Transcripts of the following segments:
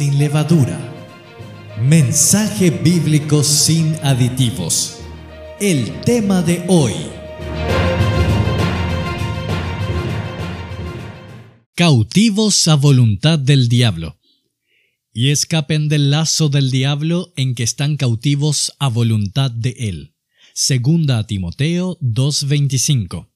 sin levadura. Mensaje bíblico sin aditivos. El tema de hoy. Cautivos a voluntad del diablo. Y escapen del lazo del diablo en que están cautivos a voluntad de él. Segunda a Timoteo 2:25.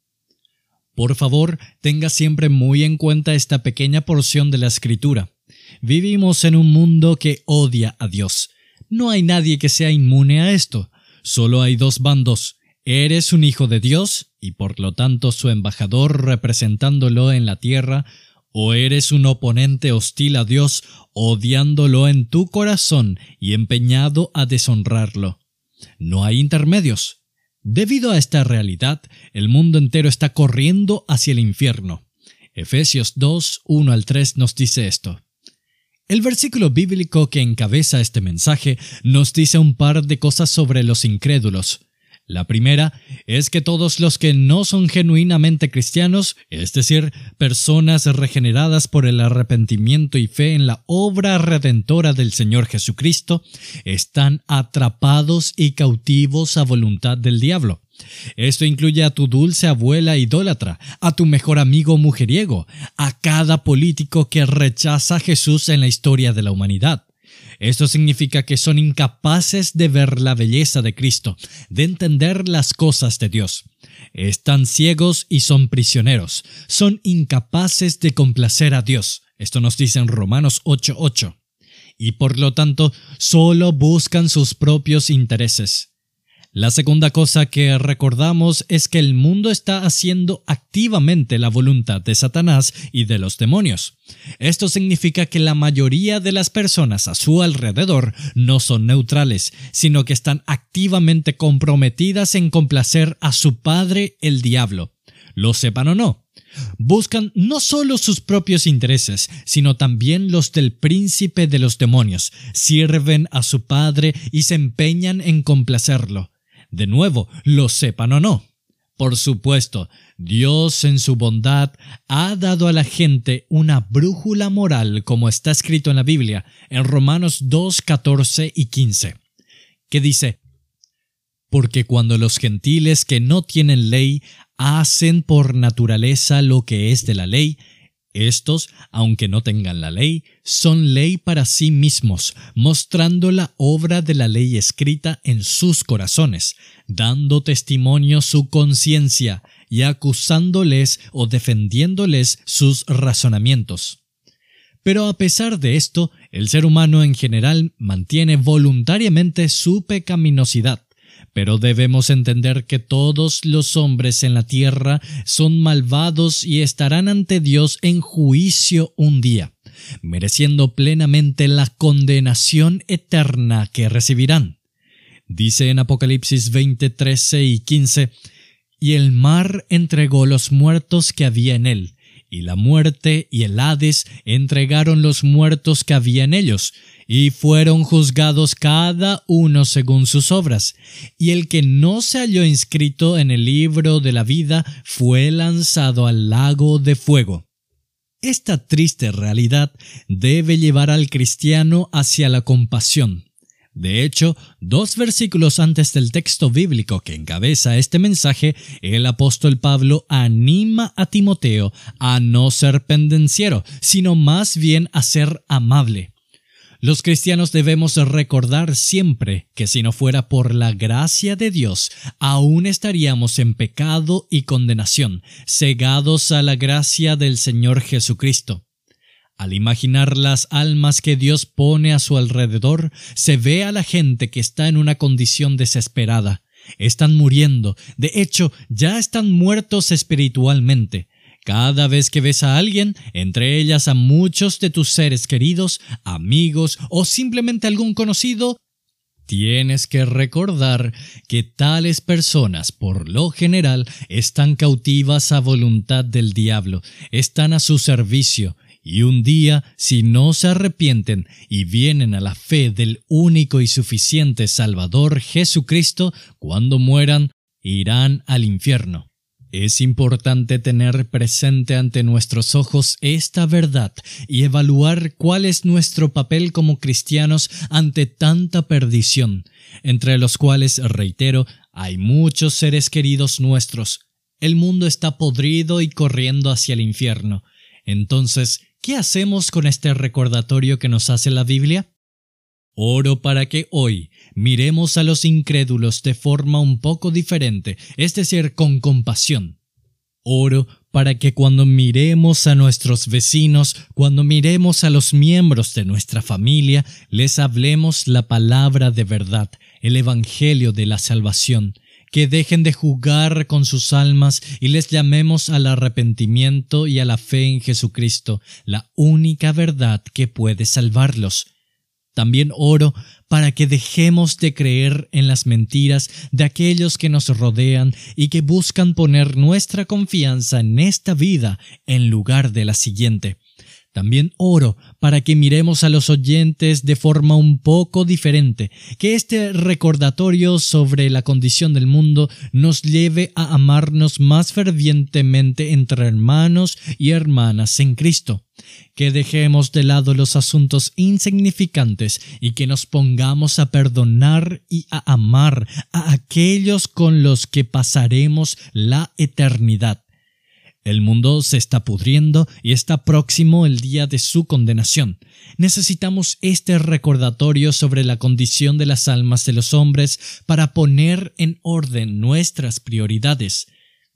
Por favor, tenga siempre muy en cuenta esta pequeña porción de la escritura. Vivimos en un mundo que odia a Dios. No hay nadie que sea inmune a esto. Solo hay dos bandos. Eres un hijo de Dios y por lo tanto su embajador representándolo en la tierra, o eres un oponente hostil a Dios, odiándolo en tu corazón y empeñado a deshonrarlo. No hay intermedios. Debido a esta realidad, el mundo entero está corriendo hacia el infierno. Efesios 2, 1 al 3 nos dice esto. El versículo bíblico que encabeza este mensaje nos dice un par de cosas sobre los incrédulos. La primera es que todos los que no son genuinamente cristianos, es decir, personas regeneradas por el arrepentimiento y fe en la obra redentora del Señor Jesucristo, están atrapados y cautivos a voluntad del diablo. Esto incluye a tu dulce abuela idólatra, a tu mejor amigo mujeriego, a cada político que rechaza a Jesús en la historia de la humanidad. Esto significa que son incapaces de ver la belleza de Cristo, de entender las cosas de Dios. Están ciegos y son prisioneros. Son incapaces de complacer a Dios. Esto nos dice en Romanos 8:8. Y por lo tanto, solo buscan sus propios intereses. La segunda cosa que recordamos es que el mundo está haciendo activamente la voluntad de Satanás y de los demonios. Esto significa que la mayoría de las personas a su alrededor no son neutrales, sino que están activamente comprometidas en complacer a su padre el diablo. Lo sepan o no, buscan no solo sus propios intereses, sino también los del príncipe de los demonios, sirven a su padre y se empeñan en complacerlo. De nuevo, lo sepan o no. Por supuesto, Dios en su bondad ha dado a la gente una brújula moral como está escrito en la Biblia, en Romanos 2, 14 y 15, que dice, Porque cuando los gentiles que no tienen ley hacen por naturaleza lo que es de la ley, estos, aunque no tengan la ley, son ley para sí mismos, mostrando la obra de la ley escrita en sus corazones, dando testimonio su conciencia y acusándoles o defendiéndoles sus razonamientos. Pero a pesar de esto, el ser humano en general mantiene voluntariamente su pecaminosidad, pero debemos entender que todos los hombres en la tierra son malvados y estarán ante Dios en juicio un día, mereciendo plenamente la condenación eterna que recibirán. Dice en Apocalipsis 20, 13 y 15, Y el mar entregó los muertos que había en él, y la muerte y el Hades entregaron los muertos que había en ellos, y fueron juzgados cada uno según sus obras, y el que no se halló inscrito en el libro de la vida fue lanzado al lago de fuego. Esta triste realidad debe llevar al cristiano hacia la compasión. De hecho, dos versículos antes del texto bíblico que encabeza este mensaje, el apóstol Pablo anima a Timoteo a no ser pendenciero, sino más bien a ser amable. Los cristianos debemos recordar siempre que si no fuera por la gracia de Dios, aún estaríamos en pecado y condenación, cegados a la gracia del Señor Jesucristo. Al imaginar las almas que Dios pone a su alrededor, se ve a la gente que está en una condición desesperada. Están muriendo, de hecho, ya están muertos espiritualmente. Cada vez que ves a alguien, entre ellas a muchos de tus seres queridos, amigos o simplemente algún conocido, Tienes que recordar que tales personas, por lo general, están cautivas a voluntad del diablo, están a su servicio, y un día, si no se arrepienten y vienen a la fe del único y suficiente Salvador Jesucristo, cuando mueran, irán al infierno. Es importante tener presente ante nuestros ojos esta verdad y evaluar cuál es nuestro papel como cristianos ante tanta perdición, entre los cuales, reitero, hay muchos seres queridos nuestros. El mundo está podrido y corriendo hacia el infierno. Entonces, ¿qué hacemos con este recordatorio que nos hace la Biblia? Oro para que hoy miremos a los incrédulos de forma un poco diferente, es decir, con compasión. Oro para que cuando miremos a nuestros vecinos, cuando miremos a los miembros de nuestra familia, les hablemos la palabra de verdad, el Evangelio de la salvación, que dejen de jugar con sus almas y les llamemos al arrepentimiento y a la fe en Jesucristo, la única verdad que puede salvarlos. También oro para que dejemos de creer en las mentiras de aquellos que nos rodean y que buscan poner nuestra confianza en esta vida en lugar de la siguiente. También oro para que miremos a los oyentes de forma un poco diferente, que este recordatorio sobre la condición del mundo nos lleve a amarnos más fervientemente entre hermanos y hermanas en Cristo, que dejemos de lado los asuntos insignificantes y que nos pongamos a perdonar y a amar a aquellos con los que pasaremos la eternidad el mundo se está pudriendo y está próximo el día de su condenación. Necesitamos este recordatorio sobre la condición de las almas de los hombres para poner en orden nuestras prioridades.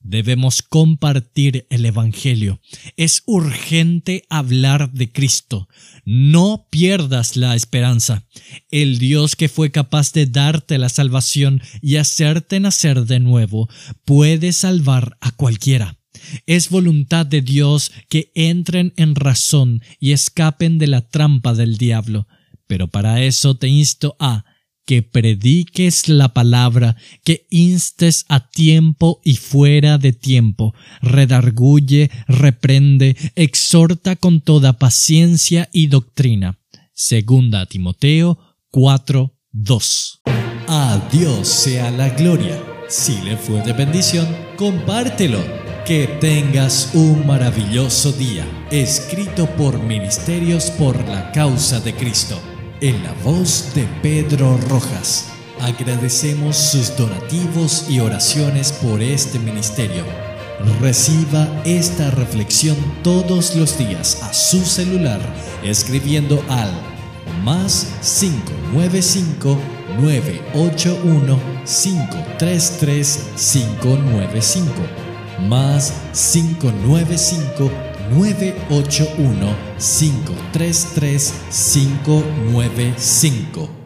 Debemos compartir el Evangelio. Es urgente hablar de Cristo. No pierdas la esperanza. El Dios que fue capaz de darte la salvación y hacerte nacer de nuevo puede salvar a cualquiera. Es voluntad de Dios que entren en razón y escapen de la trampa del diablo. Pero para eso te insto a que prediques la palabra, que instes a tiempo y fuera de tiempo, redarguye, reprende, exhorta con toda paciencia y doctrina. Segunda Timoteo 4, 2. A Dios sea la gloria. Si le fue de bendición, compártelo que tengas un maravilloso día, escrito por Ministerios por la Causa de Cristo, en la voz de Pedro Rojas. Agradecemos sus donativos y oraciones por este ministerio. Reciba esta reflexión todos los días a su celular escribiendo al más 595 981 533 595 más 595 981 533 595.